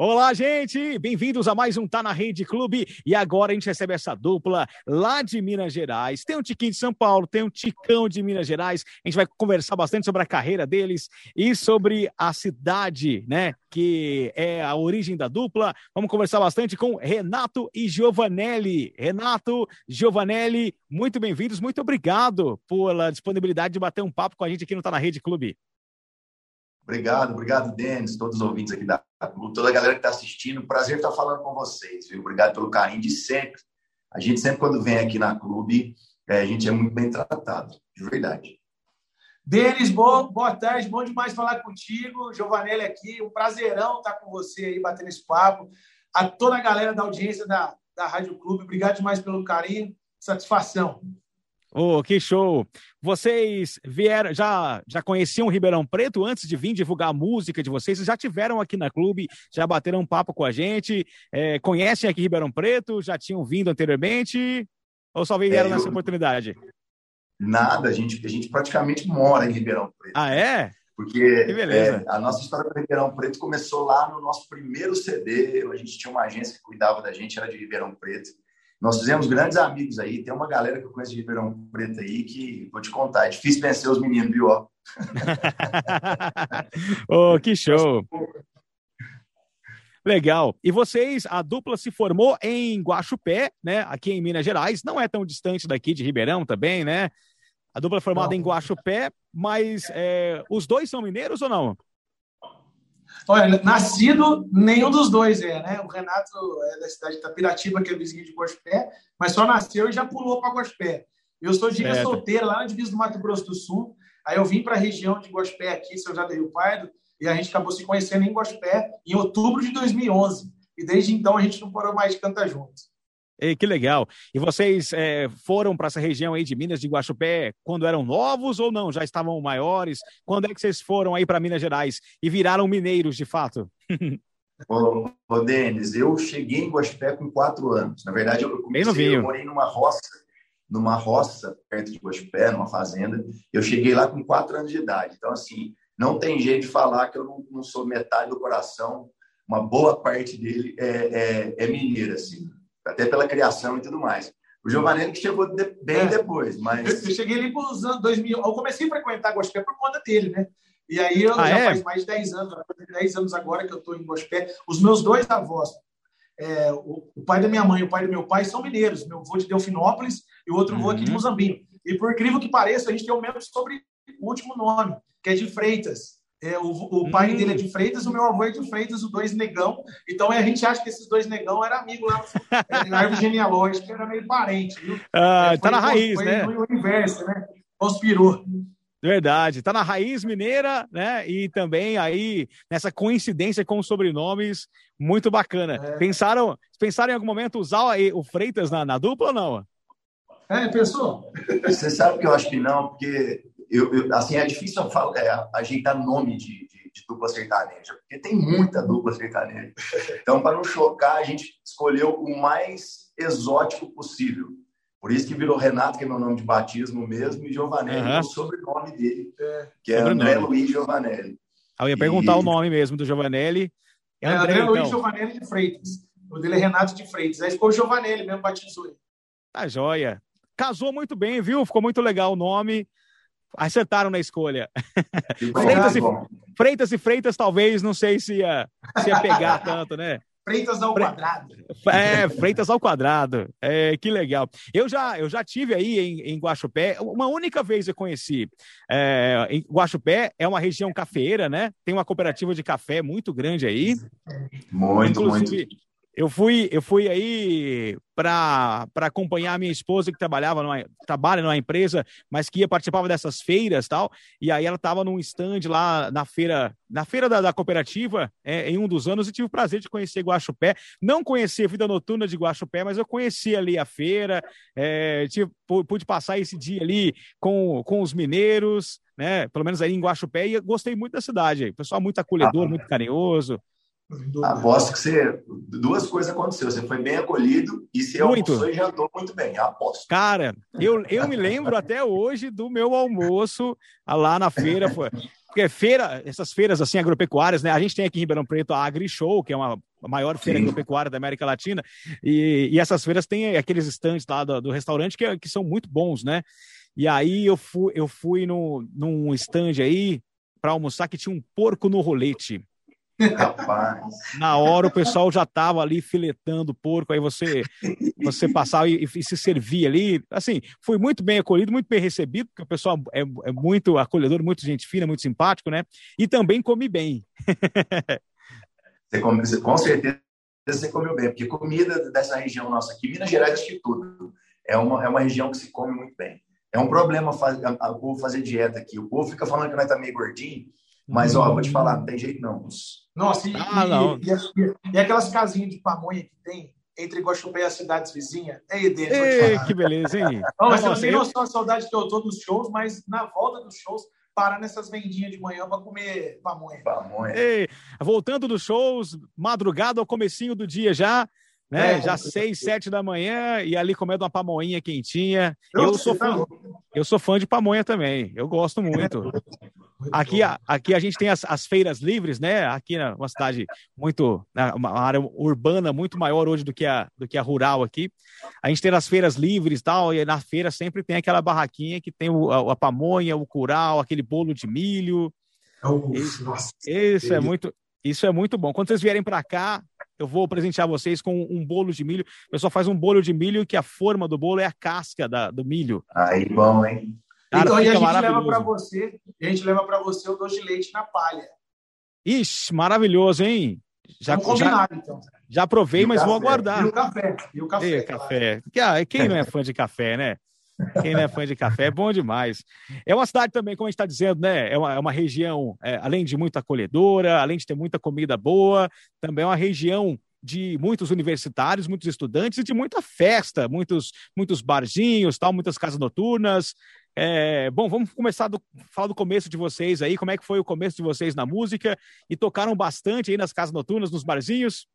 Olá, gente! Bem-vindos a mais um Tá na Rede Clube. E agora a gente recebe essa dupla lá de Minas Gerais. Tem um Tiquinho de São Paulo, tem um Ticão de Minas Gerais. A gente vai conversar bastante sobre a carreira deles e sobre a cidade, né? Que é a origem da dupla. Vamos conversar bastante com Renato e Giovanelli. Renato, Giovanelli, muito bem-vindos. Muito obrigado pela disponibilidade de bater um papo com a gente aqui no Tá na Rede Clube. Obrigado, obrigado, Denis, todos os ouvintes aqui da Clube, toda a galera que está assistindo. Prazer estar falando com vocês, viu? Obrigado pelo carinho de sempre. A gente sempre, quando vem aqui na Clube, é, a gente é muito bem tratado, de verdade. Denis, bom, boa tarde, bom demais falar contigo. Giovanelli aqui, um prazerão estar com você aí, batendo esse papo. A toda a galera da audiência da, da Rádio Clube, obrigado demais pelo carinho, satisfação. Oh, que show! Vocês vieram, já, já conheciam Ribeirão Preto antes de vir divulgar a música de vocês? Vocês já tiveram aqui na clube, já bateram um papo com a gente? É, conhecem aqui Ribeirão Preto? Já tinham vindo anteriormente? Ou só vieram é, nessa oportunidade? Nada, a gente, a gente praticamente mora em Ribeirão Preto. Ah, é? Porque é, a nossa história com Ribeirão Preto começou lá no nosso primeiro CD. A gente tinha uma agência que cuidava da gente, era de Ribeirão Preto. Nós fizemos grandes amigos aí. Tem uma galera que eu conheço de Ribeirão Preto aí que, vou te contar, é difícil vencer os meninos, viu? oh, que show! Legal. E vocês, a dupla se formou em Guaxupé, né? Aqui em Minas Gerais. Não é tão distante daqui de Ribeirão também, né? A dupla é formada não. em Guaxupé, mas é, os dois são mineiros ou não? Olha, nascido, nenhum dos dois é, né? O Renato é da cidade de Tapiratiba, que é vizinho de Gospé, mas só nasceu e já pulou para Gospé. Eu sou de ilha solteira, lá na divisa do Mato Grosso do Sul. Aí eu vim para a região de Gospé aqui, São José do Rio Pardo, e a gente acabou se conhecendo em Gospé em outubro de 2011. E desde então a gente não parou mais de cantar juntos. Ei, que legal. E vocês é, foram para essa região aí de Minas de Guaxupé quando eram novos ou não? Já estavam maiores? Quando é que vocês foram aí para Minas Gerais e viraram mineiros de fato? ô, ô Denis, eu cheguei em Guaxupé com quatro anos. Na verdade, eu comecei, eu morei numa roça, numa roça perto de Guaxupé, numa fazenda. Eu cheguei lá com quatro anos de idade. Então, assim, não tem jeito de falar que eu não, não sou metade do coração. Uma boa parte dele é, é, é mineira, assim até pela criação e tudo mais. O Giovanelli que chegou de, bem é. depois, mas... Eu, eu cheguei ali para os anos 2000, eu comecei a frequentar Gospé por conta dele, né? E aí eu, ah, já é? faz mais de 10 anos, 10 anos agora que eu estou em Gospé. Os meus dois avós, é, o, o, pai da minha mãe e o pai do meu pai são mineiros. Meu avô de Delfinópolis e o outro uhum. avô aqui de Mozambique. E por incrível que pareça, a gente tem o mesmo sobre o último nome, que é de Freitas. É, o, o pai hum. dele é de Freitas, o meu avô é de Freitas, os dois negão. Então a gente acha que esses dois negão eram amigos lá na árvore genealógica, era meio parente, viu? Ah, é, tá na raiz, foi né? o universo, né? Conspirou. Verdade, tá na raiz mineira, né? E também aí nessa coincidência com os sobrenomes, muito bacana. É. Pensaram, pensaram em algum momento usar o Freitas na, na dupla ou não? É, pensou? Você sabe que eu acho que não, porque eu, eu, assim, é difícil falo, é, ajeitar nome de, de, de, dupla sertaneja, porque tem muita dupla sertaneja. Então, para não chocar, a gente escolheu o mais exótico possível. Por isso que virou Renato, que é meu nome de batismo mesmo, e Giovanelli, uhum. é o sobrenome dele, é. que é sobrenome. André Luiz Giovanelli. Ah, eu ia perguntar e... o nome mesmo do Giovanelli. É, André, André Luiz então. Giovanelli de Freitas. O dele é Renato de Freitas. Aí ficou Giovanelli mesmo, batizou ele. Tá joia. Casou muito bem, viu? Ficou muito legal o nome acertaram na escolha. Freitas, e, Freitas e Freitas, talvez, não sei se ia, se ia pegar tanto, né? Freitas ao quadrado. É, Freitas ao quadrado. É, que legal. Eu já, eu já tive aí em, em Guaxupé, uma única vez eu conheci. É, em Guaxupé é uma região cafeira, né? Tem uma cooperativa de café muito grande aí. Muito, Inclusive, muito. Eu fui, eu fui aí para acompanhar a minha esposa que trabalhava numa, trabalha numa empresa, mas que ia participava dessas feiras tal. E aí ela estava num stand lá na feira, na feira da, da cooperativa, é, em um dos anos, e tive o prazer de conhecer Guaxupé. Não conheci a vida noturna de Guaxupé, mas eu conheci ali a feira, é, tive, pude passar esse dia ali com, com os mineiros, né? Pelo menos aí em Guaxupé, e gostei muito da cidade. pessoal muito acolhedor, ah, muito carinhoso. Aposto que você. Duas coisas aconteceram. Você foi bem acolhido e você muito. almoçou e jantou muito bem. Aposto. Cara, eu, eu me lembro até hoje do meu almoço lá na feira. Foi, porque feira, essas feiras assim agropecuárias, né? A gente tem aqui em Ribeirão Preto a AgriShow, que é uma a maior feira agropecuária da América Latina. E, e, essas feiras têm aqueles estandes lá do, do restaurante que, que são muito bons, né? E aí eu fui, eu fui no, num stand aí para almoçar que tinha um porco no rolete. Rapaz. Na hora o pessoal já tava ali filetando o porco, aí você você passava e, e, se servia ali. Assim, fui muito bem acolhido, muito bem recebido, porque o pessoal é, é muito acolhedor, muito gente fina, muito simpático, né? E também comi bem. você come, você, com certeza você comeu bem, porque comida dessa região nossa aqui, Minas Gerais, que tudo, é uma, é uma região que se come muito bem. É um problema faz, a, a, o povo fazer dieta aqui. O povo fica falando que nós tá meio gordinho, mas, ó, vou te falar, não tem jeito não. Nossa, e, ah, não. E, e, e, aquelas casinhas de pamonha que tem entre Guaxupé e as cidades vizinhas. É ideia, Ei, que beleza, hein? Não, mas você não tem noção da saudade que eu tô dos shows, mas na volta dos shows, parar nessas vendinhas de manhã para comer pamonha. pamonha. Ei, voltando dos shows, madrugada ao comecinho do dia já, né? É, já seis, sete da manhã e ali comendo uma pamonha quentinha. Eu, eu sou fã, eu sou fã de pamonha também. Eu gosto muito. Aqui, aqui a gente tem as, as feiras livres, né? Aqui é uma cidade muito, né, uma área urbana muito maior hoje do que a, do que a rural aqui. A gente tem as feiras livres e tal, e na feira sempre tem aquela barraquinha que tem o, a, a pamonha, o curau, aquele bolo de milho. Oh, isso, nossa, isso é muito, isso é muito bom. Quando vocês vierem para cá, eu vou presentear vocês com um bolo de milho. O pessoal faz um bolo de milho que a forma do bolo é a casca da, do milho. Aí, bom, hein? Cara, então, e a gente leva para você, a gente leva para você o doce de leite na palha. Ixi, maravilhoso, hein? Já, combinado, já, então. Já provei, mas café. vou aguardar. E o café. E o café. E café. Claro. Quem não é fã de café, né? Quem não é fã de café é bom demais. É uma cidade também, como a gente está dizendo, né? É uma, é uma região, é, além de muito acolhedora, além de ter muita comida boa, também é uma região de muitos universitários, muitos estudantes e de muita festa, muitos, muitos barzinhos, tal, muitas casas noturnas. É, bom, vamos começar do falar do começo de vocês aí. Como é que foi o começo de vocês na música? E tocaram bastante aí nas casas noturnas, nos barzinhos?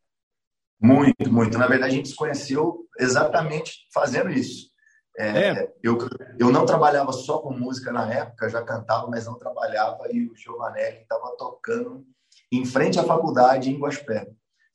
Muito, muito. Na verdade, a gente se conheceu exatamente fazendo isso. É, é. Eu, eu não trabalhava só com música na época, já cantava, mas não trabalhava, e o Giovanelli estava tocando em frente à faculdade em Guaspé.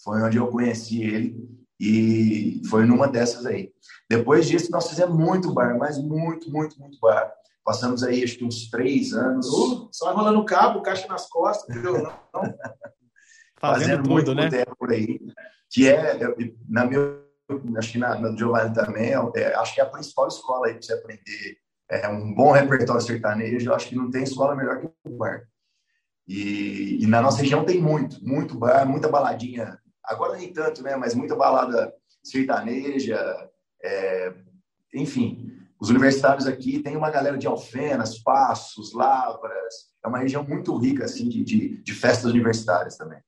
Foi onde eu conheci ele e foi numa dessas aí. Depois disso, nós fizemos muito bar, mas muito, muito, muito bar. Passamos aí, acho que uns três anos. Uh, só rolando cabo, caixa nas costas? Fazendo tudo, muito né? por aí. Que é, na minha, acho que na, na Giovanni também, é, acho que é a principal escola aí para você aprender é, um bom repertório sertanejo. Eu acho que não tem escola melhor que o bar. E, e, na nossa região tem muito, muito bar, muita baladinha. Agora nem tanto, né? Mas muita balada sertaneja, é, enfim, os universitários aqui tem uma galera de Alfenas, Passos, Lavras. É uma região muito rica assim de, de, de festas universitárias também.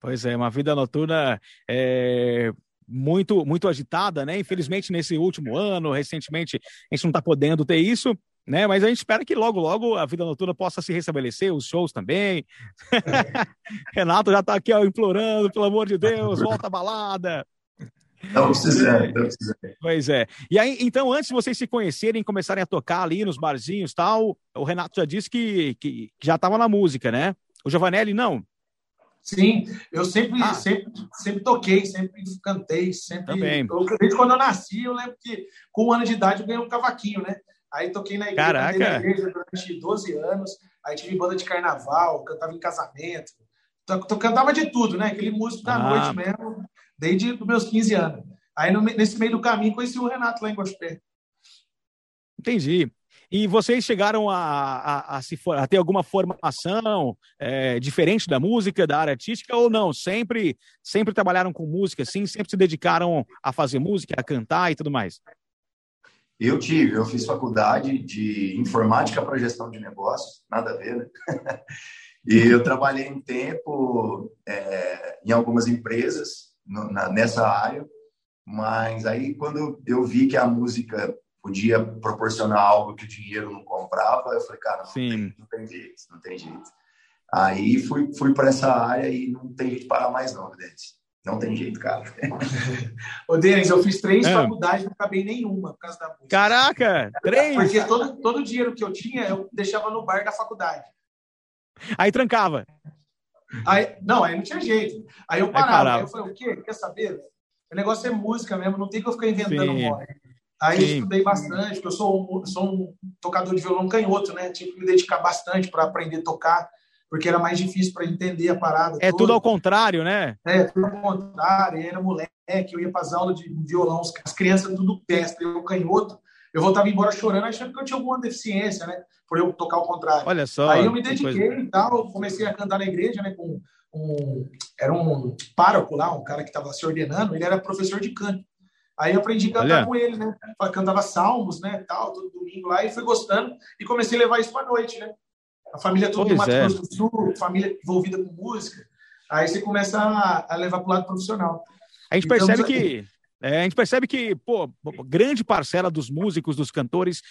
Pois é, uma vida noturna é, muito muito agitada, né? Infelizmente nesse último ano, recentemente a gente não está podendo ter isso, né? Mas a gente espera que logo logo a vida noturna possa se restabelecer, os shows também. Renato já está aqui ó, implorando, pelo amor de Deus, volta a balada. Não precisando, não precisando. Pois é. E aí, então, antes de vocês se conhecerem, começarem a tocar ali nos barzinhos tal, o Renato já disse que, que, que já estava na música, né? O Giovanelli, não? Sim, eu sempre, ah. sempre, sempre toquei, sempre cantei, sempre. Também. Eu, desde quando eu nasci, eu lembro que com um ano de idade eu ganhei um cavaquinho, né? Aí toquei na igreja, Caraca. na igreja durante 12 anos, aí tive banda de carnaval, cantava em casamento, cantava de tudo, né? Aquele músico da ah. noite mesmo desde os meus 15 anos. Aí, no, nesse meio do caminho, conheci o Renato lá em Gospé. Entendi. E vocês chegaram a, a, a, se a ter alguma formação é, diferente da música, da área artística, ou não? Sempre, sempre trabalharam com música, sim? Sempre se dedicaram a fazer música, a cantar e tudo mais? Eu tive, eu fiz faculdade de informática para gestão de negócios, nada a ver, né? e eu trabalhei um tempo é, em algumas empresas, na, nessa área, mas aí quando eu vi que a música podia proporcionar algo que o dinheiro não comprava, eu falei, cara, não, tem, não tem, jeito, não tem jeito. Aí fui, fui para essa área e não tem jeito de parar mais não, Denis. Não tem jeito, cara. Ô, Denis, eu fiz três é. faculdades, não acabei nenhuma por causa da música. Caraca, três? Porque todo, todo o dinheiro que eu tinha, eu deixava no bar da faculdade. Aí trancava. Aí, não, aí não tinha jeito. Aí eu parava. Aí, aí eu falei, o quê? Quer saber? O negócio é música mesmo, não tem que eu ficar inventando moda. Aí Sim. estudei bastante, porque eu sou, um, sou um tocador de violão canhoto, né? Tive que me dedicar bastante para aprender a tocar, porque era mais difícil para entender a parada. É toda. tudo ao contrário, né? É, tudo ao contrário. Eu era moleque, eu ia para as aulas de violão, as crianças tudo pestre, eu canhoto. Eu voltava embora chorando, achando que eu tinha alguma deficiência, né? Por eu tocar ao contrário. Olha só. Aí eu me dediquei coisa... e tal, comecei a cantar na igreja, né? Com um, era um pároco lá, um cara que estava se ordenando, ele era professor de canto. Aí eu aprendi a cantar Olha. com ele, né? Cantava salmos, né? Tal, todo domingo lá, e fui gostando. E comecei a levar isso para noite, né? A família toda do Mato é. Grosso do Sul, família envolvida com música. Aí você começa a, a levar para o lado profissional. A gente então, percebe que é, a gente percebe que, pô, grande parcela dos músicos, dos cantores,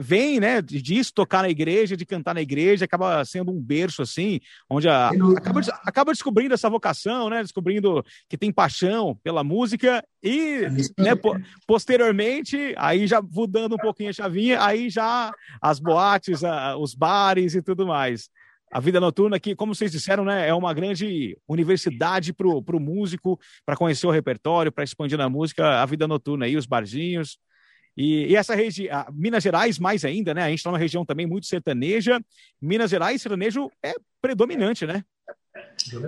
vem, né, disso, tocar na igreja, de cantar na igreja, acaba sendo um berço, assim, onde a, acaba, acaba descobrindo essa vocação, né, descobrindo que tem paixão pela música e, é né, posteriormente, aí já mudando um pouquinho a chavinha, aí já as boates, a, os bares e tudo mais a vida noturna que, como vocês disseram, né, é uma grande universidade para o músico, para conhecer o repertório, para expandir na música, a vida noturna aí, os barzinhos. E, e essa região, Minas Gerais mais ainda, né? A gente está numa região também muito sertaneja. Minas Gerais, sertanejo é predominante, né?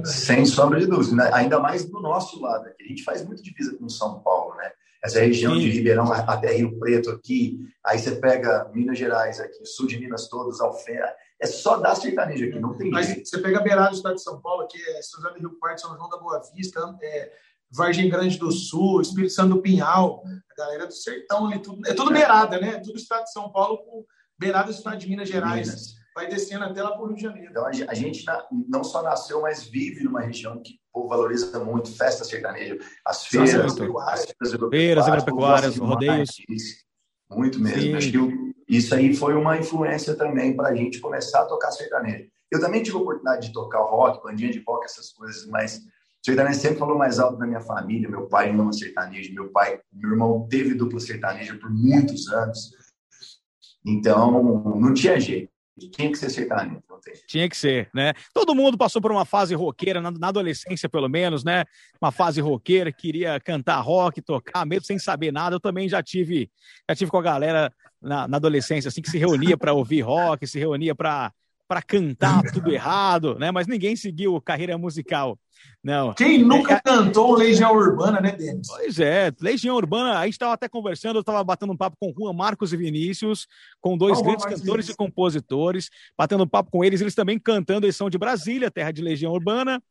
Sem sombra de dúvida, né? ainda mais do nosso lado aqui. A gente faz muito divisa com São Paulo, né? Essa região Sim. de Ribeirão até Rio Preto aqui, aí você pega Minas Gerais aqui, sul de Minas todos, Alfena, é só dar sertanejo aqui, não tem Mas jeito. você pega a beirada do estado de São Paulo, que é São José do Rio Pardo, São João da Boa Vista, é, Vargem Grande do Sul, Espírito Santo do Pinhal, a galera do sertão ali, tudo, é tudo beirada, né? Tudo estado de São Paulo com beirada do estado de Minas Gerais. Minas. Vai descendo até lá para o Rio de Janeiro. Então, a gente não só nasceu, mas vive numa região que o povo valoriza muito, festa sertaneja, as feiras, as feiras agropecuárias, rodeios. Muito mesmo. Sim. Acho que isso aí foi uma influência também para a gente começar a tocar sertanejo. Eu também tive a oportunidade de tocar rock, bandinha de rock, essas coisas, mas sertanejo sempre falou mais alto na minha família. Meu pai ama sertanejo, meu pai, meu irmão teve dupla sertaneja por muitos anos. Então, não tinha jeito. Tinha que ser sertanejo. Tinha que ser, né? Todo mundo passou por uma fase roqueira, na, na, adolescência pelo menos, né? Uma fase roqueira, queria cantar rock, tocar, mesmo sem saber nada. Eu também já tive, já tive com a galera na, na adolescência, assim, que se reunia para ouvir rock, se reunia para para cantar tudo errado, né? Mas ninguém seguiu carreira musical. Não. Quem nunca é, é, cantou Legião Urbana, né, Denis? Pois é, Legião Urbana, a gente estava até conversando, eu estava batendo um papo com Juan Marcos e Vinícius, com dois oh, grandes cantores e compositores, batendo um papo com eles, eles também cantando, eles são de Brasília, terra de Legião Urbana.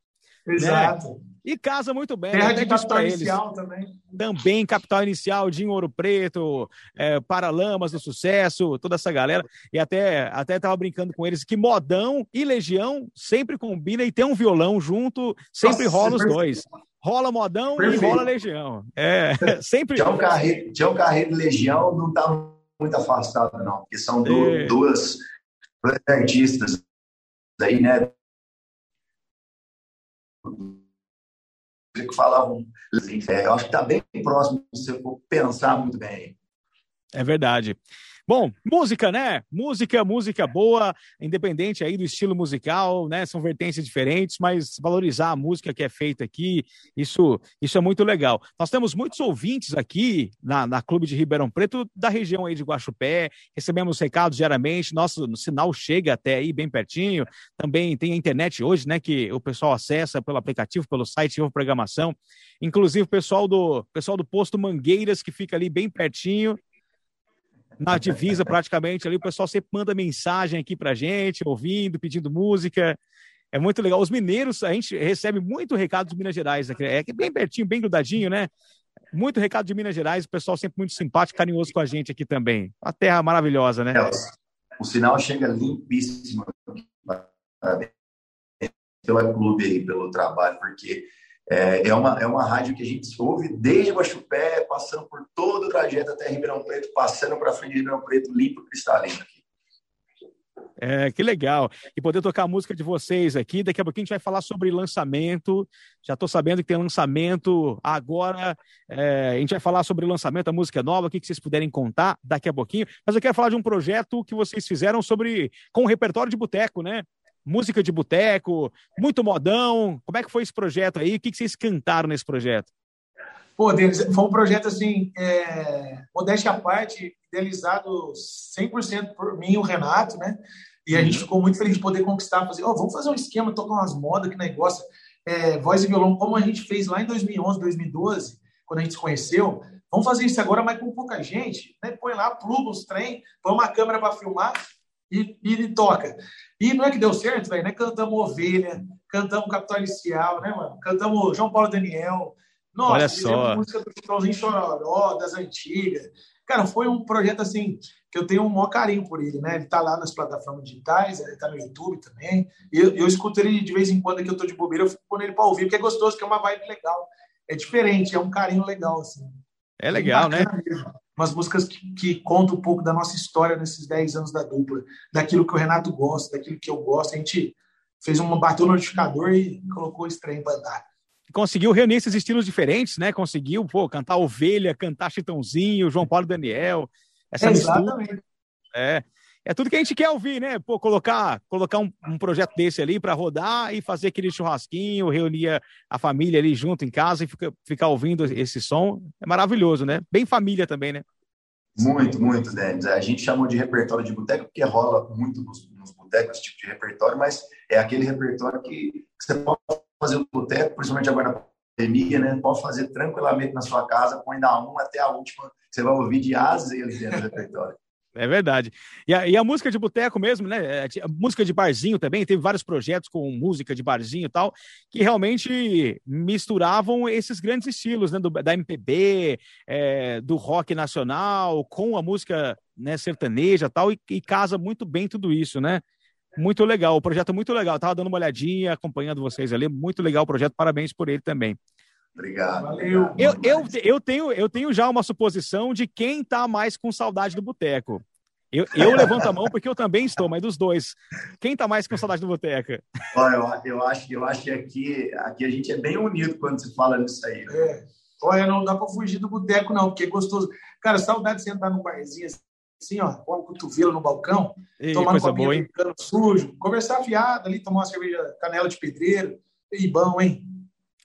Exato. Né? E casa muito bem. Terra de capital inicial também. Também, capital inicial, Dinho Ouro Preto, é, Paralamas do Sucesso, toda essa galera. E até até tava brincando com eles que modão e legião sempre combina e tem um violão junto, sempre Nossa, rola os dois. Rola modão perfeito. e rola legião. É, sempre. Tião Carreiro, Tião Carreiro e Legião não tá muito afastado, não, porque são é. duas artistas aí, né? Que falavam é, eu acho que está bem próximo se você for pensar muito bem. É verdade. Bom, música, né? Música, música boa, independente aí do estilo musical, né? São vertentes diferentes, mas valorizar a música que é feita aqui, isso, isso é muito legal. Nós temos muitos ouvintes aqui na, na Clube de Ribeirão Preto, da região aí de Guaxupé, recebemos recados diariamente, nosso sinal chega até aí bem pertinho. Também tem a internet hoje, né? Que o pessoal acessa pelo aplicativo, pelo site de Programação. Inclusive o pessoal do pessoal do posto Mangueiras, que fica ali bem pertinho, na divisa praticamente ali, o pessoal sempre manda mensagem aqui pra gente, ouvindo, pedindo música. É muito legal. Os mineiros, a gente recebe muito recado de Minas Gerais, é bem pertinho, bem grudadinho, né? Muito recado de Minas Gerais, o pessoal sempre muito simpático, carinhoso com a gente aqui também. Uma terra maravilhosa, né? É, o sinal chega limpíssimo. Parabéns pela clube aí, pelo trabalho, porque é, é, uma, é uma rádio que a gente ouve desde Guaxupé, passando por todo o trajeto até Ribeirão Preto, passando para frente de Ribeirão Preto, limpo cristalino aqui. É, que legal. E poder tocar a música de vocês aqui. Daqui a pouquinho a gente vai falar sobre lançamento. Já estou sabendo que tem lançamento agora. É, a gente vai falar sobre lançamento da música nova, o que, que vocês puderem contar daqui a pouquinho. Mas eu quero falar de um projeto que vocês fizeram sobre com o repertório de boteco, né? Música de boteco, muito modão. Como é que foi esse projeto aí? O que, que vocês cantaram nesse projeto? Pô, Denis, foi um projeto assim, é, modéstia à parte, idealizado 100% por mim e o Renato, né? E a uhum. gente ficou muito feliz de poder conquistar, fazer, oh, vamos fazer um esquema, tocar umas modas que negócio, é, voz e violão, como a gente fez lá em 2011, 2012, quando a gente se conheceu. Vamos fazer isso agora, mas com pouca gente, né? Põe lá, pluga os trem, põe uma câmera para filmar e, e toca. E não é que deu certo, velho, né? Cantamos Ovelha, cantamos Capital Inicial, né, mano? Cantamos João Paulo Daniel. Nossa, Olha só. música do Chitãozinho Chororó, das antigas. Cara, foi um projeto assim que eu tenho um maior carinho por ele, né? Ele tá lá nas plataformas digitais, ele tá no YouTube também. E eu, eu escuto ele de vez em quando que eu tô de bobeira, eu fico pondo ele para ouvir, porque é gostoso, que é uma vibe legal. É diferente, é um carinho legal, assim. É legal, né? Mesmo. Umas músicas que, que contam um pouco da nossa história nesses 10 anos da dupla, daquilo que o Renato gosta, daquilo que eu gosto. A gente fez um bateu no notificador e colocou o estranho para andar conseguiu reunir esses estilos diferentes, né? Conseguiu, pô, cantar Ovelha, cantar Chitãozinho, João Paulo Daniel, essa é, mistura. É. É tudo que a gente quer ouvir, né? Pô, colocar, colocar um, um projeto desse ali para rodar e fazer aquele churrasquinho, reunir a família ali junto em casa e fica, ficar ouvindo esse som. É maravilhoso, né? Bem família também, né? Muito, muito, Denis. A gente chamou de repertório de boteco porque rola muito nos, nos botecos esse tipo de repertório, mas é aquele repertório que, você pode fazer o boteco, principalmente agora na pandemia, né? Pode fazer tranquilamente na sua casa, põe da uma até a última, você vai ouvir de asa ali dentro do repertório. É verdade. E a, e a música de boteco mesmo, né? A música de barzinho também, teve vários projetos com música de barzinho e tal, que realmente misturavam esses grandes estilos, né? Do, da MPB, é, do rock nacional, com a música né, sertaneja tal, e, e casa muito bem tudo isso, né? Muito legal, o projeto é muito legal. tava dando uma olhadinha, acompanhando vocês ali. Muito legal o projeto, parabéns por ele também. Obrigado. Valeu. Eu, eu, eu, tenho, eu tenho já uma suposição de quem tá mais com saudade do boteco. Eu, eu levanto a mão porque eu também estou, mas dos dois. Quem tá mais com saudade do boteco? Olha, eu, eu, acho, eu acho que aqui, aqui a gente é bem unido quando se fala nisso aí. Né? É. Olha, não dá para fugir do boteco, não, porque é gostoso. Cara, saudade de sentar num barzinho assim, ó, com o cotovelo no balcão, Ei, tomar um boa, americano sujo, conversar fiado ali, tomar uma cerveja canela de pedreiro. E bom, hein?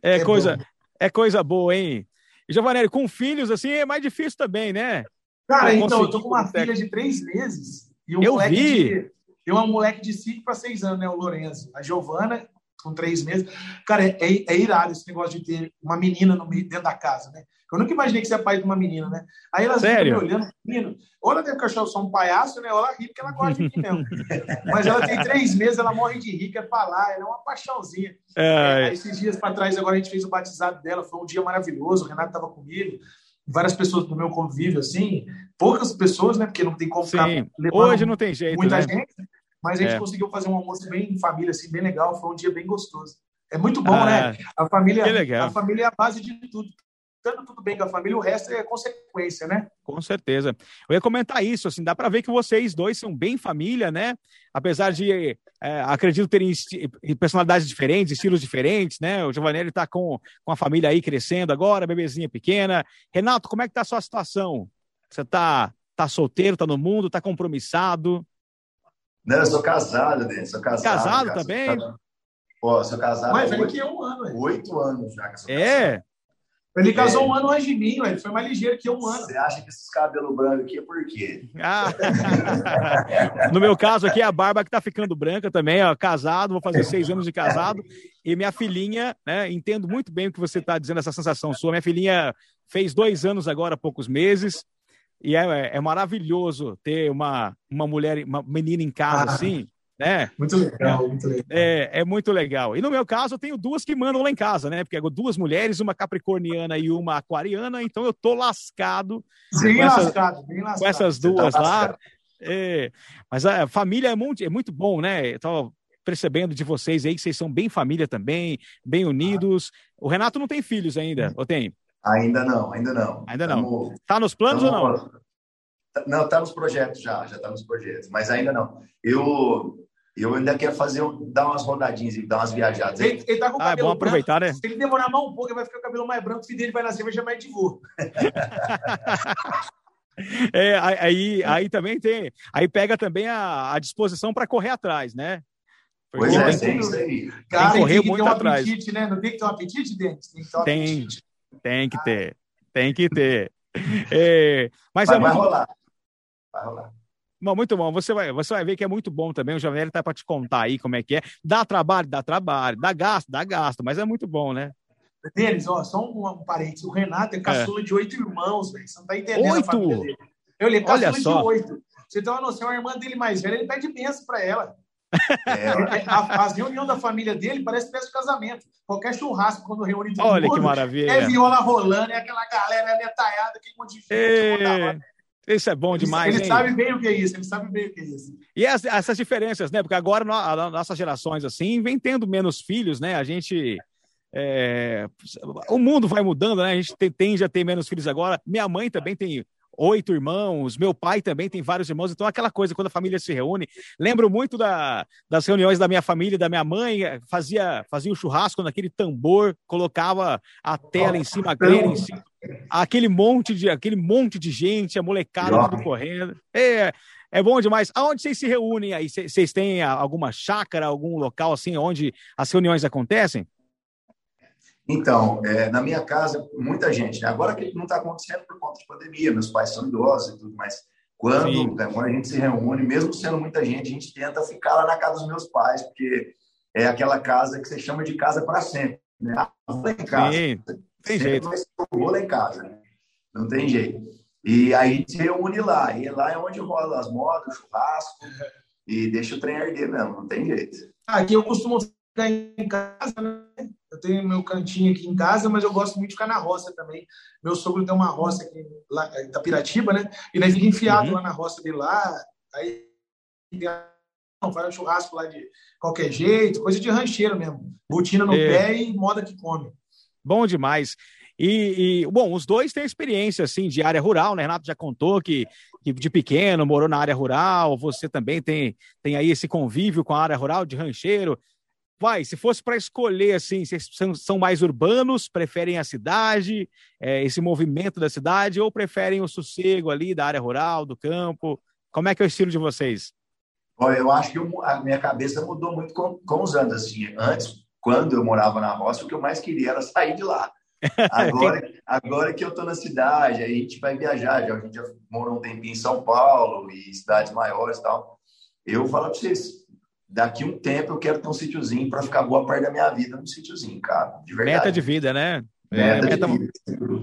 É, é coisa, bom. É coisa boa, hein? E, Giovanelli, com filhos, assim, é mais difícil também, né? Cara, então, eu tô com uma filha de três meses. E um eu vi. De, tem um moleque de cinco para seis anos, né? O Lourenço. A Giovana, com três meses. Cara, é, é, é, irado esse negócio de ter uma menina no meio, dentro da casa, né? Eu nunca imaginei que você é pai de uma menina, né? Aí elas Sério? ficam me olhando, menino. Ou ela deve achar eu sou um palhaço, né? Ou ela ri porque ela gosta de mim mesmo. Mas ela tem três meses, ela morre de rir, quer falar, ela é uma paixãozinha. É, esses dias para trás, agora a gente fez o batizado dela, foi um dia maravilhoso, o Renato estava comigo, várias pessoas do meu convívio, assim, poucas pessoas, né? Porque não tem como ficar Hoje não tem jeito, muita né? gente, mas a gente é. conseguiu fazer um almoço bem em família, assim, bem legal, foi um dia bem gostoso. É muito bom, né? ah, né? A família, a família é a base de tudo estando tudo bem com a família, o resto é consequência, né? Com certeza. Eu ia comentar isso, assim, dá para ver que vocês dois são bem família, né? Apesar de, é, acredito, terem personalidades diferentes, estilos diferentes, né? O Giovanelli está com, com a família aí crescendo agora, bebezinha pequena. Renato, como é que tá a sua situação? Você tá, tá solteiro, tá no mundo, tá compromissado? Não, eu sou casado, né? Sou casado. Casado, também? Pô, sou casado. Mas velho que é um ano, Oito anos já que sou É? Ele casou é. um ano antes de mim, ele foi mais ligeiro que um ano. Você acha que esses cabelos brancos aqui é por quê? Ah. no meu caso aqui, a barba que tá ficando branca também, ó, casado, vou fazer seis anos de casado. E minha filhinha, né, entendo muito bem o que você está dizendo, essa sensação sua. Minha filhinha fez dois anos agora, há poucos meses. E é, é maravilhoso ter uma, uma mulher, uma menina em casa ah. assim né? Muito legal, é, muito legal. É, é muito legal. E no meu caso, eu tenho duas que mandam lá em casa, né? Porque duas mulheres, uma capricorniana e uma aquariana, então eu tô lascado. Bem lascado, bem lascado. Com essas duas tá lá. É, mas a família é muito, é muito bom, né? Eu tô percebendo de vocês aí que vocês são bem família também, bem unidos. O Renato não tem filhos ainda, ou tem? Ainda não, ainda não. Ainda não. Tamo, tá nos planos ou não? Não, tá nos projetos já, já tá nos projetos, mas ainda não. Eu eu ainda quero fazer, dar umas rodadinhas e dar umas viajadas. Ele, ele tá com o ah, é bom aproveitar, branco. né? Se ele demorar mais um pouco, ele vai ficar com o cabelo mais branco, o filho dele vai nascer, vai chamar de vô. é, aí, aí também tem. Aí pega também a, a disposição para correr atrás, né? Pois é, tem, isso aí. Cara, tem que correr muito um atrás. Apetite, né? Não tem que ter um apetite, Denis? Tem que ter um tem, apetite. Tem que ter. Tem que ter. É, mas, mas é vai muito... rolar. Vai rolar. Bom, muito bom. Você vai, você vai ver que é muito bom também. O Jovem tá para te contar aí como é que é. Dá trabalho, dá trabalho. Dá gasto, dá gasto. Mas é muito bom, né? Deles, ó, só um, um parênteses. O Renato é caçula é. de oito irmãos, velho. Você não tá entendendo oito? a família dele. Eu li, caçula Olha só. de oito. Você tem uma noção, a irmã dele mais velha, ele pede benção para ela. É, a, as reuniões da família dele parece festa de casamento. Qualquer churrasco, quando reúne todo Olha mundo, que maravilha. É viola rolando, é aquela galera detalhada, aquele monte de gente. Isso é bom demais. Ele, ele sabe bem o que é isso, ele sabe bem o que é isso. E as, essas diferenças, né? Porque agora, no, nossas gerações, assim, vem tendo menos filhos, né? A gente. É... o mundo vai mudando, né? A gente tende a ter menos filhos agora. Minha mãe também tem oito irmãos, meu pai também tem vários irmãos, então aquela coisa, quando a família se reúne, lembro muito da, das reuniões da minha família, da minha mãe, fazia, fazia o churrasco naquele tambor, colocava a tela em cima, a grelha em cima, aquele monte de, aquele monte de gente, a molecada tudo correndo. É, é bom demais. Aonde vocês se reúnem aí? Vocês têm alguma chácara, algum local assim onde as reuniões acontecem? Então, é, na minha casa, muita gente. Né? Agora que não está acontecendo por conta de pandemia, meus pais são idosos e tudo, mas quando, né, quando a gente se reúne, mesmo sendo muita gente, a gente tenta ficar lá na casa dos meus pais, porque é aquela casa que você chama de casa para sempre. Né? Ah, em casa. Sim, tem jeito. Mas vou lá em casa. Né? Não tem jeito. E aí a gente se reúne lá. E lá é onde rola as modas, o churrasco. E deixa o trem arder mesmo, não tem jeito. Aqui eu costumo ficar em casa, né? Eu tenho meu cantinho aqui em casa, mas eu gosto muito de ficar na roça também. Meu sogro tem uma roça aqui lá, em né? E daí fica enfiado uhum. lá na roça dele lá. Aí não, faz um churrasco lá de qualquer jeito, coisa de rancheiro mesmo. Botina no é. pé e moda que come. Bom demais. E, e, bom, os dois têm experiência assim de área rural, né? Renato já contou que, que, de pequeno morou na área rural, você também tem, tem aí esse convívio com a área rural de rancheiro vai, se fosse para escolher, assim, vocês são, são, mais urbanos, preferem a cidade, é, esse movimento da cidade, ou preferem o sossego ali da área rural, do campo? Como é que é o estilo de vocês? Olha, eu acho que eu, a minha cabeça mudou muito com, com os anos, assim. Antes, quando eu morava na roça, o que eu mais queria era sair de lá. Agora, agora que eu estou na cidade, aí a gente vai viajar, já, a gente já morou um tempinho em São Paulo e cidades maiores e tal. Eu falo para vocês, daqui um tempo eu quero ter um sítiozinho para ficar boa parte da minha vida no sítiozinho, cara. De verdade. Meta de vida, né? Meta, é, meta vida.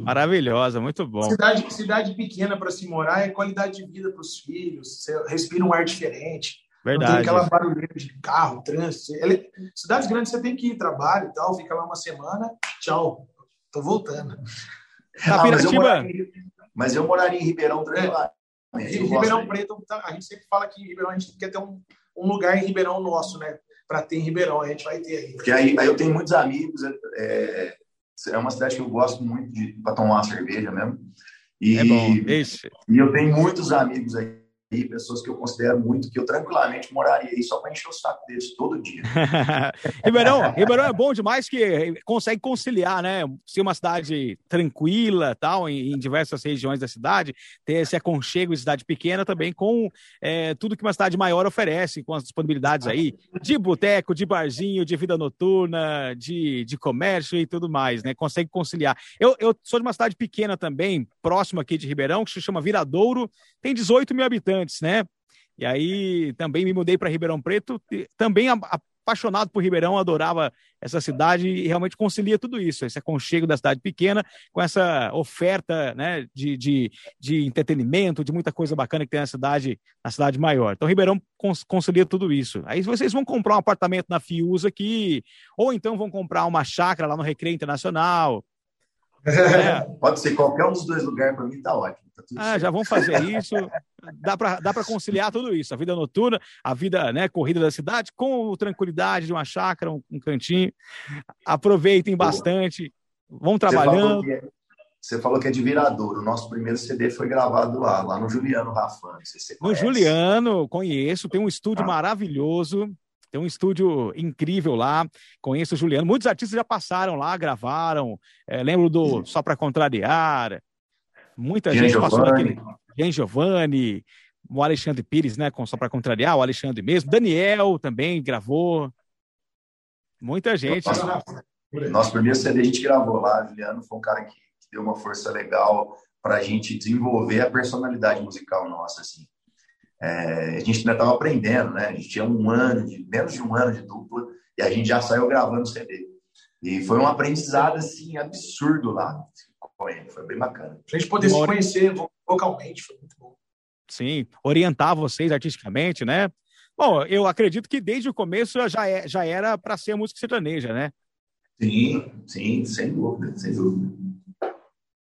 Maravilhosa, muito bom. Cidade, cidade pequena para se morar é qualidade de vida para os filhos. Você respira um ar diferente. Verdade. Não tem aquela barulheira de carro, trânsito. Ele, cidades grandes você tem que ir, trabalho e tal, fica lá uma semana, tchau, tô voltando. Ah, mas, eu moraria, mas eu moraria em Ribeirão tranquilamente. É. Ribeirão Preto, a gente sempre fala que em Ribeirão a gente quer ter um, um lugar em Ribeirão nosso, né? Para ter em Ribeirão, a gente vai ter aí. Porque aí, aí eu tenho muitos amigos, é, é, é uma cidade que eu gosto muito de para tomar uma cerveja mesmo. E, é bom, Esse. e eu tenho muitos amigos aí pessoas que eu considero muito, que eu tranquilamente moraria aí só para encher o saco deles todo dia. Ribeirão, Ribeirão é bom demais que consegue conciliar, né? Ser uma cidade tranquila, tal, em, em diversas regiões da cidade, ter esse aconchego de cidade pequena também com é, tudo que uma cidade maior oferece, com as disponibilidades aí de boteco, de barzinho, de vida noturna, de, de comércio e tudo mais, né? Consegue conciliar. Eu, eu sou de uma cidade pequena também, próximo aqui de Ribeirão, que se chama Viradouro, tem 18 mil habitantes antes, né? E aí também me mudei para Ribeirão Preto, também apaixonado por Ribeirão, adorava essa cidade e realmente concilia tudo isso, esse aconchego da cidade pequena com essa oferta né, de, de, de entretenimento, de muita coisa bacana que tem na cidade, na cidade maior. Então Ribeirão concilia tudo isso. Aí vocês vão comprar um apartamento na Fiusa aqui, ou então vão comprar uma chácara lá no Recreio Internacional, é. Pode ser qualquer um dos dois lugares, para mim tá ótimo. Tá ah, já vão fazer isso. Dá para dá conciliar tudo isso. A vida noturna, a vida né, corrida da cidade, com tranquilidade de uma chácara, um, um cantinho. Aproveitem bastante. Vão trabalhando. Você falou, é, você falou que é de Viradouro. O nosso primeiro CD foi gravado lá, lá no Juliano Rafan. no Juliano, conheço. Tem um estúdio ah. maravilhoso. Tem um estúdio incrível lá. Conheço o Juliano. Muitos artistas já passaram lá, gravaram. É, lembro do Só Para Contrariar. Muita Jean gente passou naquele. Jean Giovanni, o Alexandre Pires, né? Só Para Contrariar, o Alexandre mesmo. Daniel também gravou. Muita gente. Nosso, nosso primeiro CD a gente gravou lá, Juliano foi um cara que deu uma força legal para a gente desenvolver a personalidade musical nossa, assim. É, a gente ainda estava aprendendo, né? A gente tinha um ano, de, menos de um ano de dupla, e a gente já saiu gravando CD. E foi um aprendizado, assim, absurdo lá com ele. Foi bem bacana. A gente poder se conhecer vocalmente foi muito bom. Sim, orientar vocês artisticamente, né? Bom, eu acredito que desde o começo já, é, já era para ser música sertaneja, né? Sim, sim, sem dúvida, sem dúvida.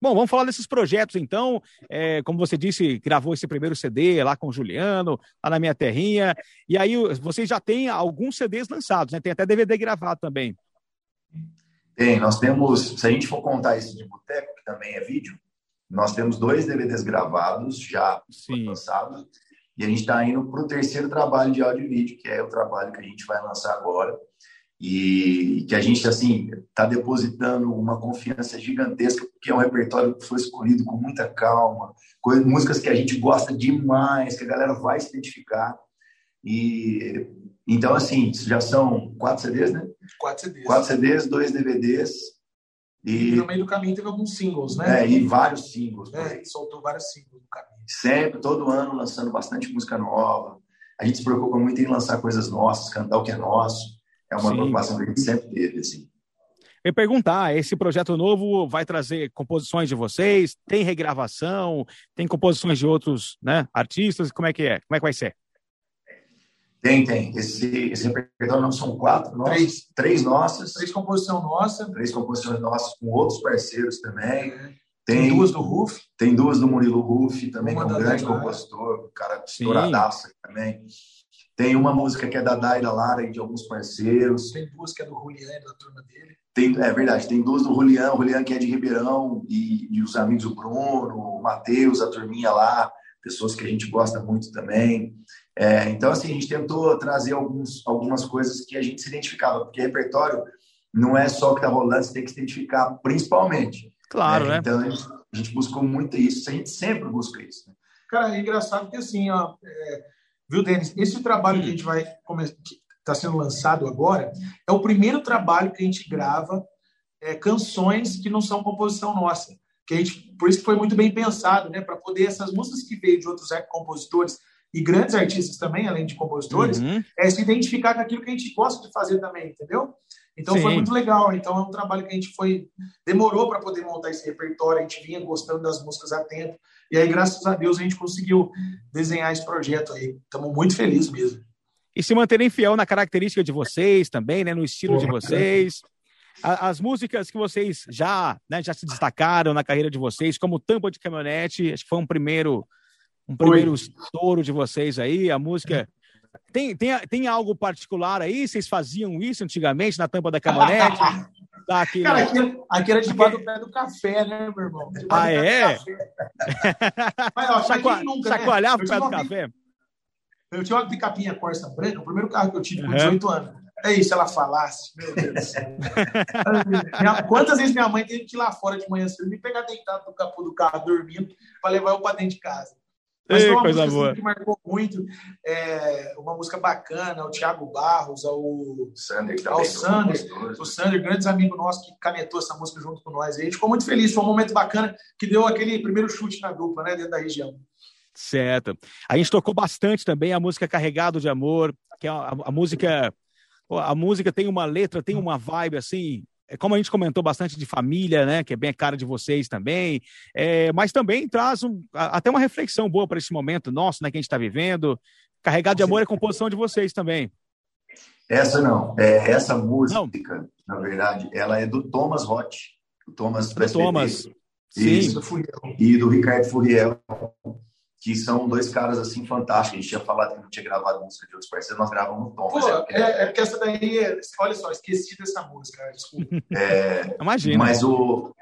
Bom, vamos falar desses projetos então. É, como você disse, gravou esse primeiro CD lá com o Juliano, lá na minha terrinha. E aí vocês já têm alguns CDs lançados, né? Tem até DVD gravado também. Tem, nós temos, se a gente for contar esse de boteco, que também é vídeo, nós temos dois DVDs gravados já lançados. E a gente está indo para o terceiro trabalho de áudio e vídeo, que é o trabalho que a gente vai lançar agora e que a gente assim está depositando uma confiança gigantesca porque é um repertório que foi escolhido com muita calma, músicas que a gente gosta demais, que a galera vai se identificar e então assim já são quatro CDs, né? Quatro CDs. Quatro CDs, dois DVDs e, e no meio do caminho teve alguns singles, né? É, e vários singles. É, soltou vários singles no caminho. Sempre, todo ano lançando bastante música nova. A gente se preocupa muito em lançar coisas nossas, cantar o que é nosso. É uma Sim. preocupação que a gente sempre teve, assim. Eu ia perguntar, esse projeto novo vai trazer composições de vocês? Tem regravação? Tem composições de outros né, artistas? Como é que é? Como é que vai ser? Tem, tem. Esse, esse repertório não são quatro, nossas, três. três nossas. Três composições nossas. Três composições nossas com outros parceiros também. É. Tem, tem, duas do Ruf. Tem duas do Murilo Ruf, também, uma que é um grande compositor, um cara estouradaço também. Tem uma música que é da Daira Lara e de alguns parceiros. Tem duas que é do Julian, da turma dele. Tem, é verdade, tem duas do Julian, o Julian que é de Ribeirão e, e os amigos do Bruno, o Matheus, a turminha lá, pessoas que a gente gosta muito também. É, então, assim, a gente tentou trazer alguns, algumas coisas que a gente se identificava, porque repertório não é só o que está rolando, você tem que se identificar principalmente. Claro, né? né? Então, a gente, a gente, buscou muito isso, a gente sempre busca isso. Né? Cara, é engraçado que, assim, ó, é Viu, Denis? Esse trabalho que a gente vai que está sendo lançado agora é o primeiro trabalho que a gente grava é, canções que não são composição nossa. Que a gente, por isso que foi muito bem pensado, né? Para poder essas músicas que veio de outros compositores e grandes artistas também, além de compositores, uhum. é se identificar com aquilo que a gente gosta de fazer também, entendeu? Então Sim. foi muito legal. Então é um trabalho que a gente foi demorou para poder montar esse repertório. A gente vinha gostando das músicas há tempo. E aí, graças a Deus, a gente conseguiu desenhar esse projeto aí. Estamos muito felizes mesmo. E se manterem fiel na característica de vocês também, né? No estilo de vocês. As músicas que vocês já, né, já se destacaram na carreira de vocês, como Tampa de Caminhonete, acho que foi um primeiro, um primeiro estouro de vocês aí. A música tem, tem, tem algo particular aí? Vocês faziam isso antigamente na tampa da caminhonete? Tá aqui, Cara, aqui, aqui era debaixo do pé do café, né, meu irmão? ah, é? Mas, ó, Chacua, nunca, né? Chacoalhava né? o pé do café? Eu tinha uma picapinha Corsa branca, o primeiro carro que eu tive com 18 anos. É isso, ela falasse, meu Deus do céu. Quantas vezes minha mãe teve que ir lá fora de manhã cedo me pegar deitado no capô do carro, dormindo, para levar eu para dentro de casa. Mas Ei, foi uma coisa música assim, que marcou muito. É, uma música bacana, o Thiago Barros, ao Sander, ao Sander, o Sander, grandes amigos nossos que canetou essa música junto com nós. E a gente ficou muito feliz, foi um momento bacana que deu aquele primeiro chute na dupla, né, dentro da região. Certo. A gente tocou bastante também a música Carregado de Amor, que é a, a música. A música tem uma letra, tem uma vibe assim, é como a gente comentou bastante de família, né, que é bem a cara de vocês também, é, mas também traz um, até uma reflexão boa para esse momento nosso, né, que a gente está vivendo. Carregado de amor é composição de vocês também. Essa não, é, essa música, não. na verdade, ela é do Thomas Roth, o Thomas do Thomas, Isso, sim. e do Ricardo Furiel, que são dois caras assim fantásticos. A gente tinha falado que não tinha gravado música de outros parceiros, nós gravamos Tom. Pô, é, é, é, porque essa daí, olha só, esqueci dessa música, desculpa. É, Imagina. Mas o,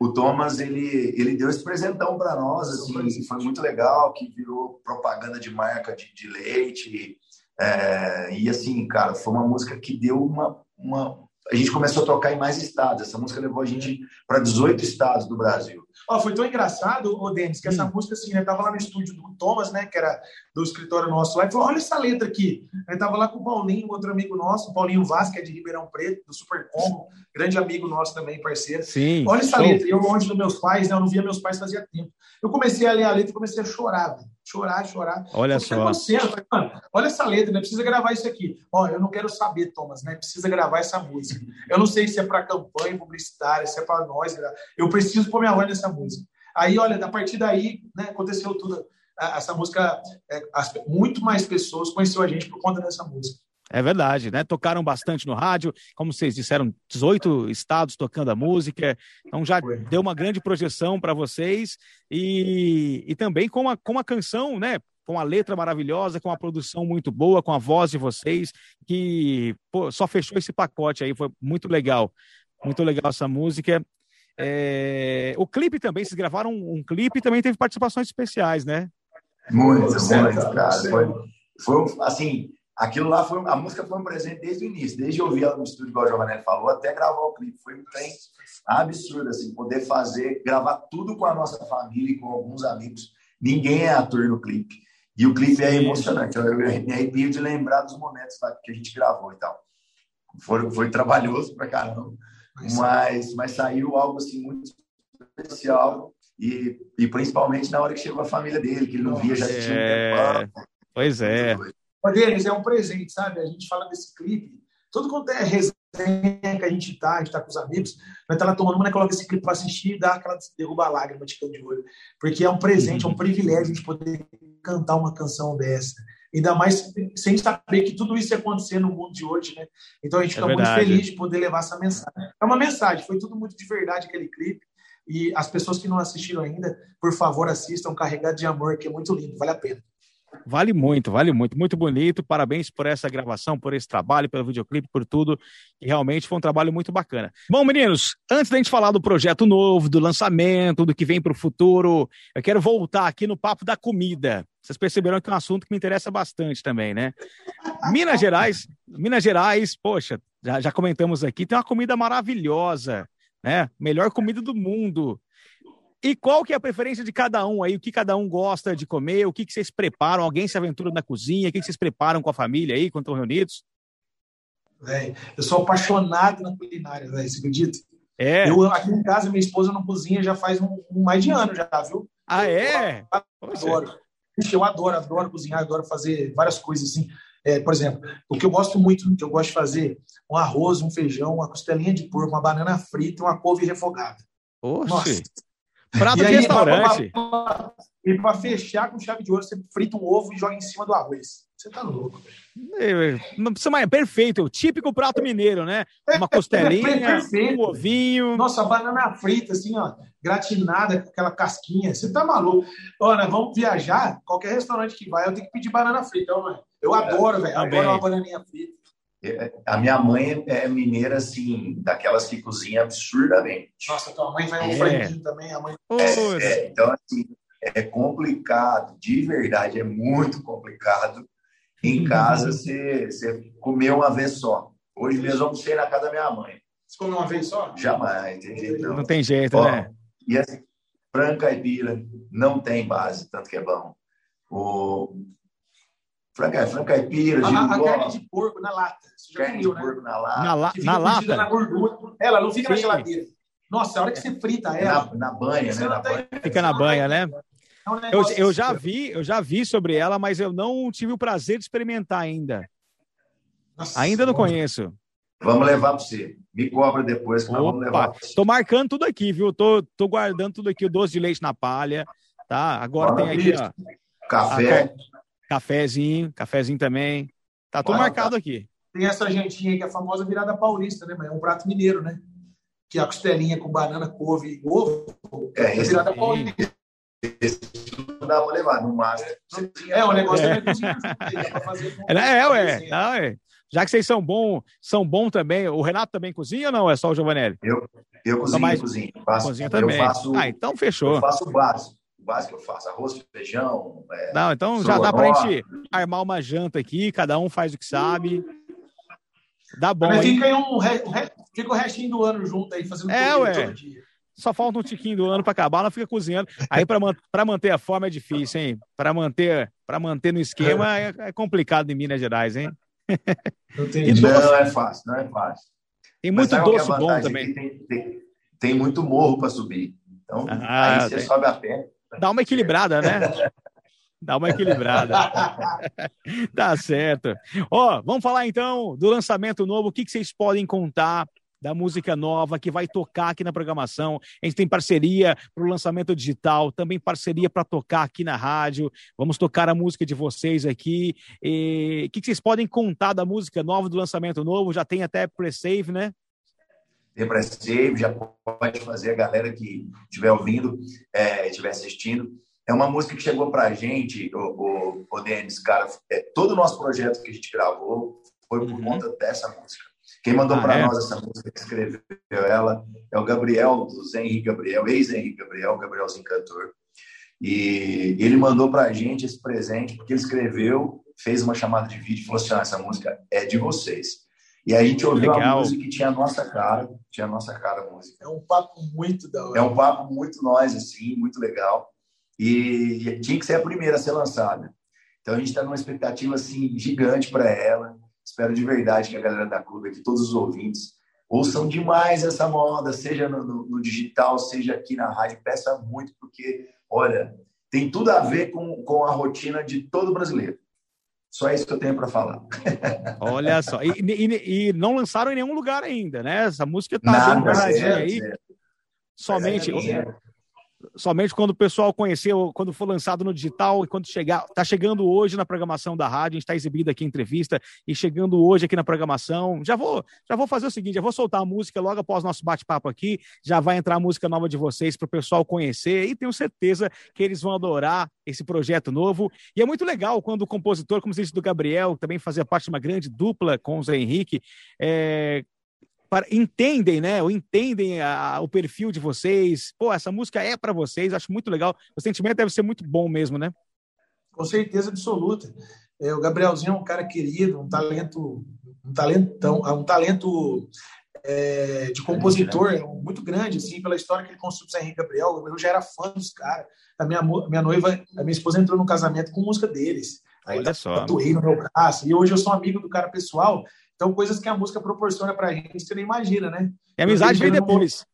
o Thomas, ele, ele deu esse presentão para nós, assim, foi muito legal, que virou propaganda de marca de, de leite. É, e assim, cara, foi uma música que deu uma, uma. A gente começou a tocar em mais estados. Essa música levou a gente para 18 estados do Brasil. Ó, foi tão engraçado, o Denis, que essa hum. música, assim, eu tava lá no estúdio do Thomas, né, que era do escritório nosso lá, e falou, olha essa letra aqui. Eu tava lá com o Paulinho, outro amigo nosso, o Paulinho Vaz, que é de Ribeirão Preto, do Super Combo, grande amigo nosso também, parceiro. Sim. Olha essa letra. Eu longe dos meus pais, né, eu não via meus pais fazia tempo. Eu comecei a ler a letra e comecei a chorar, velho chorar, chorar. Olha só. Mano, olha essa letra, né? Precisa gravar isso aqui. Ó, eu não quero saber, Thomas, né? Precisa gravar essa música. Eu não sei se é para campanha publicitária, se é para nós. Eu preciso pôr minha voz nessa música. Aí, olha, a partir daí, né, aconteceu tudo. Essa música, é, muito mais pessoas conheceram a gente por conta dessa música. É verdade, né? Tocaram bastante no rádio, como vocês disseram, 18 estados tocando a música, então já deu uma grande projeção para vocês e, e também com a, com a canção, né? Com a letra maravilhosa, com a produção muito boa, com a voz de vocês, que pô, só fechou esse pacote aí, foi muito legal. Muito legal essa música. É... O clipe também, vocês gravaram um, um clipe e também teve participações especiais, né? Muito, muito, cara. Foi, foi assim, aquilo lá foi a música foi um presente desde o início, desde ouvir ela no estúdio, igual o Giovanelli falou, até gravar o clipe. Foi um trem absurdo, assim, poder fazer, gravar tudo com a nossa família e com alguns amigos. Ninguém é ator no clipe. E o clipe é emocionante. Eu, eu me arrepio de lembrar dos momentos que a gente gravou e tal. Foi, foi trabalhoso pra caramba, mas, mas saiu algo assim muito especial e, e principalmente na hora que chegou a família dele, que ele não via já tinha é... um tempo. Pois é. Denis, é um presente, sabe? A gente fala desse clipe, tudo quanto é resenha que a gente tá, a gente tá com os amigos, nós tá lá tomando, mas coloca esse clipe para assistir e dá aquela derruba a lágrima de de olho. Porque é um presente, é um privilégio a gente poder cantar uma canção dessa. Ainda mais sem saber que tudo isso ia acontecer no mundo de hoje, né? Então a gente é fica muito feliz de poder levar essa mensagem. É uma mensagem, foi tudo muito de verdade aquele clipe. E as pessoas que não assistiram ainda, por favor, assistam Carregado de Amor, que é muito lindo, vale a pena. Vale muito, vale muito, muito bonito. Parabéns por essa gravação, por esse trabalho, pelo videoclipe, por tudo. E realmente foi um trabalho muito bacana. Bom, meninos, antes da gente falar do projeto novo, do lançamento, do que vem para o futuro, eu quero voltar aqui no papo da comida. Vocês perceberam que é um assunto que me interessa bastante também, né? Minas Gerais, Minas Gerais, poxa, já, já comentamos aqui, tem uma comida maravilhosa, né? Melhor comida do mundo. E qual que é a preferência de cada um aí? O que cada um gosta de comer? O que, que vocês preparam? Alguém se aventura na cozinha? O que, que vocês preparam com a família aí, quando estão reunidos? Véio, eu sou apaixonado na culinária, velho, você acredita? É. Eu, aqui em casa, minha esposa não cozinha já faz um, um mais de ano já, viu? Ah, é? Eu, adoro. Eu adoro, adoro cozinhar, adoro fazer várias coisas assim. É, por exemplo, o que eu gosto muito, que eu gosto de fazer, um arroz, um feijão, uma costelinha de porco, uma banana frita, uma couve refogada. Oxe. Nossa, Prato de aí, restaurante. e para fechar com chave de ouro, você frita um ovo e joga em cima do arroz. Você tá louco, velho. Não precisa mais. Perfeito, o típico prato mineiro, né? Uma costelinha, um ovinho. Nossa, banana frita, assim, ó, gratinada com aquela casquinha. Você tá maluco. Olha, vamos viajar, qualquer restaurante que vai, eu tenho que pedir banana frita, ó, Eu adoro, velho. Adoro uma bananinha frita. É, a minha mãe é mineira, assim, daquelas que cozinha absurdamente. Nossa, tua mãe vai um é. franguinho também, a mãe. É, é, então, assim, é complicado, de verdade, é muito complicado. Em uhum. casa, você, você comer uma vez só. Hoje mesmo vamos ser na casa da minha mãe. Você comeu uma vez só? Jamais, entendeu? Não tem jeito, Ó, né? E assim, frango caipira não tem base, tanto que é bom. O franca, franca caipira, a, a carne de porco na lata. Você já carne comeu, de né? porco na lata. Na, la, na lata? Na gordura. Ela não fica Sim. na geladeira. Nossa, a hora que você frita ela. Na, na banha, né? Na banha. Fica na banha, né? É um eu, eu já vi, eu já vi sobre ela, mas eu não tive o prazer de experimentar ainda. Nossa, ainda não conheço. Vamos levar para você. Me cobra depois que Opa, nós vamos levar. Tô marcando tudo aqui, viu? Tô, tô guardando tudo aqui, o doce de leite na palha, tá? Agora tem aqui, ó. Café. Cafézinho, cafézinho também. Tá tudo marcado aqui. Tem essa jantinha aí que é a famosa virada paulista, né? Mas é um prato mineiro, né? Que é a costelinha com banana, couve e ovo. É, é virada paulista. Esse não dá pra levar, no máximo. É, o negócio é, é, é, ué. Não, é. Já que vocês são bom, são bom também. O Renato também cozinha ou não? É só o Giovanelli? Eu, eu cozinho, mais... cozinho. Faço, cozinha também. Faço, ah, então fechou. Eu faço o básico básico eu faço, arroz, feijão. É, não, então já dá para a gente armar uma janta aqui, cada um faz o que sabe. Dá bom. Mas fica, aí um, fica o restinho do ano junto aí, fazendo é, ué. todo dia. só falta um tiquinho do ano para acabar, ela fica cozinhando. Aí para manter a forma é difícil, hein? Para manter, para manter no esquema é, é, complicado em Minas Gerais, hein? Não, não é fácil, não é fácil. Tem muito é doce bom também. Tem, tem, tem, muito morro para subir. Então, ah, aí você tem. sobe a pé. Dá uma equilibrada, né? Dá uma equilibrada. tá certo. Ó, vamos falar então do lançamento novo. O que, que vocês podem contar da música nova que vai tocar aqui na programação. A gente tem parceria para o lançamento digital, também parceria para tocar aqui na rádio. Vamos tocar a música de vocês aqui. o que, que vocês podem contar da música nova, do lançamento novo? Já tem até pre-save, né? Tem pre-save, já pode fazer a galera que estiver ouvindo, é, estiver assistindo. É uma música que chegou para a gente, o, o, o Denis, cara, é, todo o nosso projeto que a gente gravou foi por uhum. conta dessa música. Quem mandou ah, para é? nós essa música, que escreveu ela, é o Gabriel, do Zé Henrique Gabriel, ex-Henrique Gabriel, Gabrielzinho cantor. E ele mandou para a gente esse presente, porque ele escreveu, fez uma chamada de vídeo e falou assim: ah, essa música é de vocês. E a gente ouviu Legal. a música e tinha a nossa cara, tinha a nossa cara a música. É um papo muito da hora. É um papo muito nós, assim, muito legal. E tinha que ser a primeira a ser lançada. Então a gente está numa expectativa assim gigante para ela. Espero de verdade que a galera da clube aqui, todos os ouvintes, ouçam demais essa moda, seja no, no, no digital, seja aqui na rádio. Peça muito, porque, olha, tem tudo a ver com, com a rotina de todo brasileiro. Só isso que eu tenho para falar. Olha só. E, e, e, não lançaram em nenhum lugar ainda, né? Essa música da aí. Somente. É, somente quando o pessoal conheceu, quando for lançado no digital e quando chegar, tá chegando hoje na programação da rádio, a gente está exibindo aqui entrevista e chegando hoje aqui na programação. Já vou, já vou fazer o seguinte, já vou soltar a música logo após nosso bate-papo aqui, já vai entrar a música nova de vocês para o pessoal conhecer e tenho certeza que eles vão adorar esse projeto novo. E é muito legal quando o compositor, como disse do Gabriel, também fazia parte de uma grande dupla com o Zé Henrique, é, para, entendem, né? Ou entendem a, o perfil de vocês. Pô, essa música é para vocês, acho muito legal. O sentimento deve ser muito bom mesmo, né? Com certeza absoluta. É, o Gabrielzinho é um cara querido, um talento, um talentão, um talento é, de compositor é muito grande, assim, pela história que ele construiu com o Henrique Gabriel. Eu já era fã dos caras. A minha, minha noiva, a minha esposa entrou no casamento com música deles. Aí Olha só. tatuei no meu braço. E hoje eu sou amigo do cara pessoal. Então, coisas que a música proporciona pra gente, você não imagina, né? E a amizade vem depois.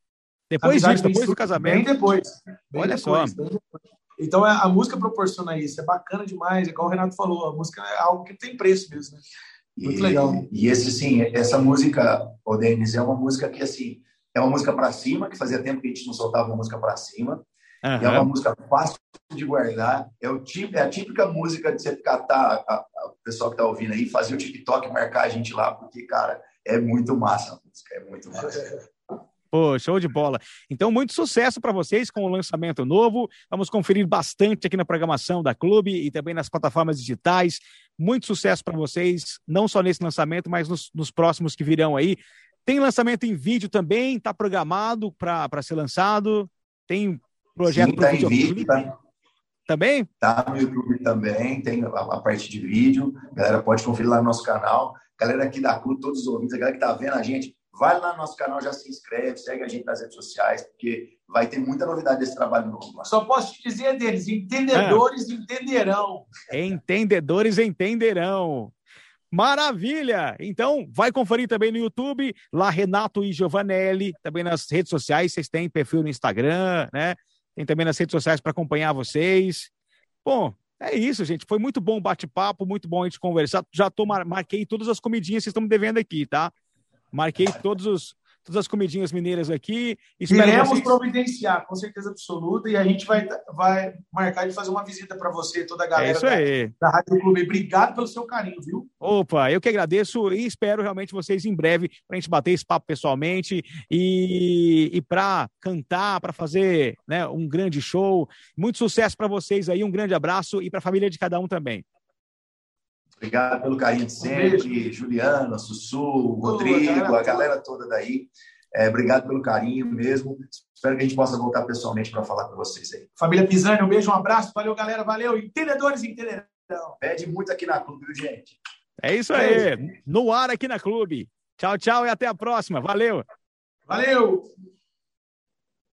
Depois disso, depois do casamento. Bem depois. Bem Olha depois, só. Depois. Então, a, a, música proporciona isso. É bacana demais. É igual o Renato falou, a música é algo que tem preço mesmo, né? Muito e, legal. E esse, sim, essa música, o Denis, é uma música que, assim, é uma música para cima, que fazia tempo que a gente não soltava uma música para cima. Uhum. é uma música fácil de guardar. É, o tipo, é a típica música de você catar a, a, o pessoal que está ouvindo aí, fazer o TikTok, marcar a gente lá, porque, cara, é muito massa a música, é muito massa. Pô, show de bola. Então, muito sucesso para vocês com o lançamento novo. Vamos conferir bastante aqui na programação da Clube e também nas plataformas digitais. Muito sucesso para vocês, não só nesse lançamento, mas nos, nos, próximos que virão aí. Tem lançamento em vídeo também, está programado para ser lançado. Tem Projeto Sim, tá vídeo, tá? Também? Tá no YouTube também, tem a, a, parte de vídeo. A galera pode conferir lá no nosso canal. Galera aqui da CRU, todos os ouvintes, a galera que tá vendo a gente, vai lá no nosso canal, já se inscreve, segue a gente nas redes sociais, porque vai ter muita novidade desse trabalho novo. Lá. Só posso te dizer deles, entendedores é. entenderão. Entendedores entenderão. Maravilha! Então, vai conferir também no YouTube, lá Renato e Giovanelli, também nas redes sociais, vocês têm perfil no Instagram, né? Tem também nas redes sociais para acompanhar vocês. Bom, é isso, gente. Foi muito bom o bate-papo, muito bom a gente conversar. Já tô, marquei todas as comidinhas que vocês estão me devendo aqui, tá? Marquei todos os, todas as comidinhas mineiras aqui. Iremos vocês... providenciar, com certeza absoluta, e a gente vai, vai marcar de fazer uma visita para você, toda a galera é isso aí. Da, da Rádio Clube. Obrigado pelo seu carinho, viu? Opa, eu que agradeço e espero realmente vocês em breve para a gente bater esse papo pessoalmente e, e para cantar, para fazer né, um grande show. Muito sucesso para vocês aí, um grande abraço e para a família de cada um também. Obrigado pelo carinho de sempre, um Juliana, Sussu, Rodrigo, a galera, a galera toda daí. É, obrigado pelo carinho mesmo. Espero que a gente possa voltar pessoalmente para falar com vocês aí. Família Pisani, um beijo, um abraço. Valeu, galera. Valeu. Entendedores entenderão. Pede muito aqui na clube, viu, gente? É isso aí. No ar aqui na clube. Tchau, tchau e até a próxima. Valeu. Valeu.